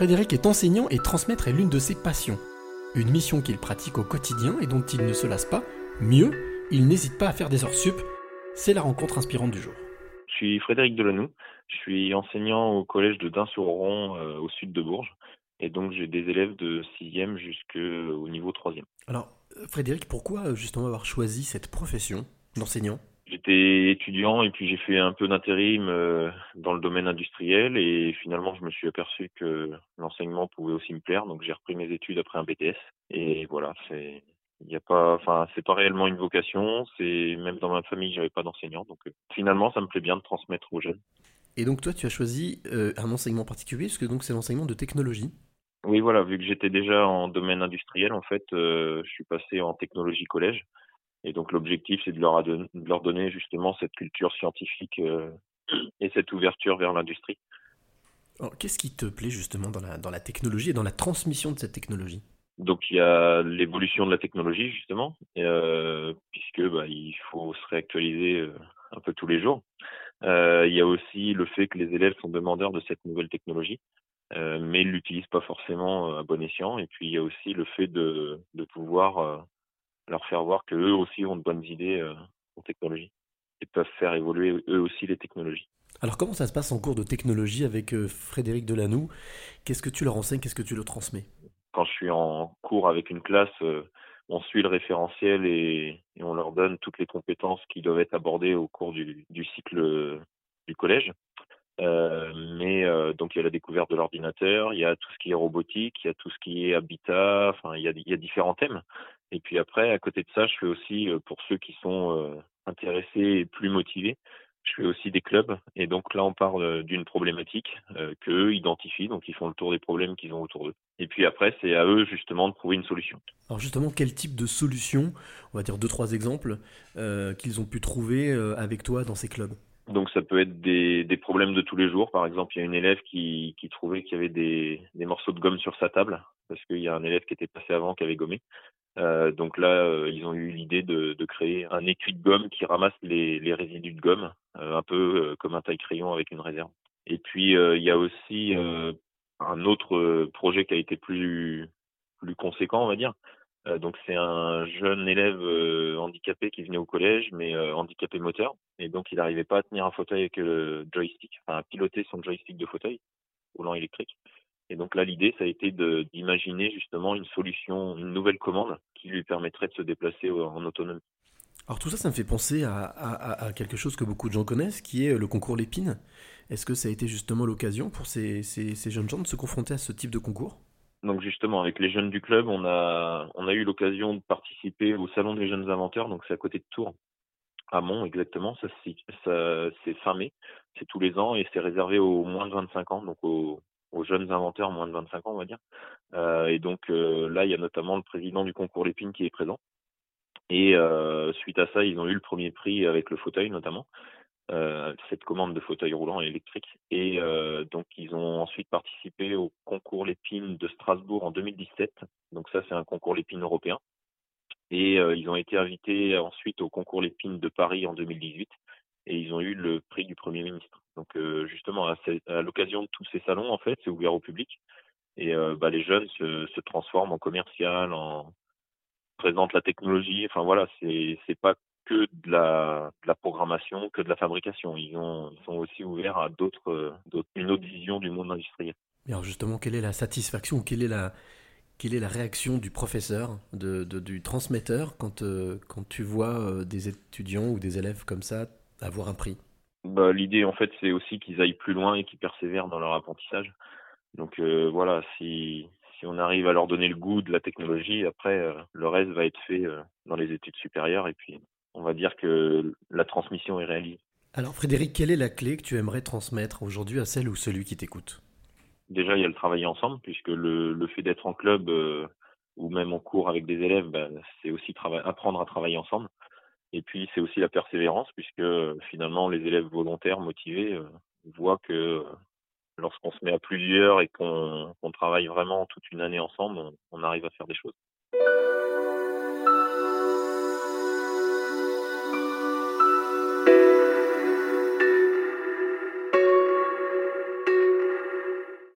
Frédéric est enseignant et transmettre est l'une de ses passions. Une mission qu'il pratique au quotidien et dont il ne se lasse pas. Mieux, il n'hésite pas à faire des heures sup. C'est la rencontre inspirante du jour. Je suis Frédéric Delanoux. Je suis enseignant au collège de Dain-sur-Oron euh, au sud de Bourges. Et donc j'ai des élèves de 6e jusqu'au niveau 3e. Alors, Frédéric, pourquoi euh, justement avoir choisi cette profession d'enseignant? J'étais étudiant et puis j'ai fait un peu d'intérim euh, dans le domaine industriel et finalement je me suis aperçu que l'enseignement pouvait aussi me plaire donc j'ai repris mes études après un BTS et voilà c'est il n'y a pas enfin c'est pas réellement une vocation c'est même dans ma famille j'avais pas d'enseignant donc euh, finalement ça me plaît bien de transmettre aux jeunes. Et donc toi tu as choisi euh, un enseignement particulier parce que donc c'est l'enseignement de technologie. Oui voilà vu que j'étais déjà en domaine industriel en fait je suis passé en technologie collège et donc l'objectif, c'est de leur, de leur donner justement cette culture scientifique euh, et cette ouverture vers l'industrie. Qu'est-ce qui te plaît justement dans la, dans la technologie et dans la transmission de cette technologie? Donc il y a l'évolution de la technologie justement, euh, puisque bah, il faut se réactualiser euh, un peu tous les jours. Euh, il y a aussi le fait que les élèves sont demandeurs de cette nouvelle technologie, euh, mais ils l'utilisent pas forcément à bon escient. Et puis il y a aussi le fait de, de pouvoir leur faire voir qu'eux aussi ont de bonnes idées euh, en technologie et peuvent faire évoluer eux aussi les technologies. Alors comment ça se passe en cours de technologie avec euh, Frédéric Delanoux Qu'est-ce que tu leur enseignes? Qu'est-ce que tu leur transmets? Quand je suis en cours avec une classe, euh, on suit le référentiel et, on leur donne toutes les compétences qui doivent être abordées au cours du, cycle du collège. mais donc il y a la découverte de l'ordinateur, il y a tout ce qui est robotique, il y a tout ce qui est habitat, enfin il y a, il y a différents thèmes. Et puis après, à côté de ça, je fais aussi, euh, pour ceux qui sont euh, intéressés et plus motivés, je fais aussi des clubs. Et donc là, on parle euh, d'une problématique euh, qu'eux identifient, donc ils font le tour des problèmes qu'ils ont autour d'eux. Et puis après, c'est à eux justement de trouver une solution. Alors justement, quel type de solution, on va dire deux, trois exemples, euh, qu'ils ont pu trouver avec toi dans ces clubs? Donc ça peut être des, des, problèmes de tous les jours. Par exemple, il y a une élève qui, qui trouvait qu'il y avait des, des, morceaux de gomme sur sa table parce qu'il y a un élève qui était passé avant qui avait gommé. Euh, donc là, euh, ils ont eu l'idée de, de, créer un étui de gomme qui ramasse les, les résidus de gomme, euh, un peu comme un taille-crayon avec une réserve. Et puis il y a aussi un autre projet qui a été plus plus conséquent, on va dire. donc c'est un jeune élève handicapé qui venait au collège, mais handicapé moteur, et donc il n'arrivait pas à tenir un fauteuil avec le joystick, enfin à piloter son joystick de fauteuil roulant électrique. Et donc là, l'idée, ça a été d'imaginer justement une solution, une nouvelle commande qui lui permettrait de se déplacer en autonomie. Alors tout ça, ça me fait penser à, quelque chose que beaucoup de gens connaissent, qui est le concours Lépine. Est-ce que ça a été justement l'occasion pour ces, jeunes gens de se confronter à ce type de concours? Donc justement, avec les jeunes du club, on a, on a eu l'occasion de participer au Salon des jeunes inventeurs, donc c'est à côté de Tours, à Mont exactement, ça, ça c'est fin mai, c'est tous les ans et c'est réservé aux moins de 25 ans, donc aux, aux jeunes inventeurs moins de 25 ans, on va dire. Euh, et donc euh, là, il y a notamment le président du concours Lépine qui est présent. Et euh, suite à ça, ils ont eu le premier prix avec le fauteuil notamment, cette commande de fauteuil roulant électrique. Et donc ils ont ensuite participé au concours Lépine de Strasbourg en 2017. Donc ça, c'est un concours Lépine européen. Et ils ont été invités ensuite au concours Lépine de Paris en 2018 et ils ont eu le prix du Premier ministre. Donc euh, justement, à, l'occasion de tous ces salons, en fait, c'est ouvert au public. Et euh, bah, les jeunes se, transforment en commercial, en présentent la technologie. Enfin voilà, c'est pas que de la, programmation, que de la fabrication. Ils, ont, ils sont aussi ouverts à d'autres, une autre vision du monde industriel. alors justement, quelle est la satisfaction, quelle est la, quelle est la réaction du professeur, de, du transmetteur, quand, euh, quand tu vois des étudiants ou des élèves comme ça avoir un prix bah, L'idée, en fait, c'est aussi qu'ils aillent plus loin et qu'ils persévèrent dans leur apprentissage. Donc euh, voilà, si, si on arrive à leur donner le goût de la technologie, après, euh, le reste va être fait euh, dans les études supérieures et puis on va dire que la transmission est réalisée. Alors Frédéric, quelle est la clé que tu aimerais transmettre aujourd'hui à celle ou celui qui t'écoute? Déjà, il y a le travailler ensemble, puisque le, le fait d'être en club ou même en cours avec des élèves, bah, c'est aussi apprendre à travailler ensemble. Et puis c'est aussi la persévérance, puisque finalement les élèves volontaires motivés euh, voient que euh, lorsqu'on se met à plusieurs et qu'on travaille vraiment toute une année ensemble, on arrive à faire des choses.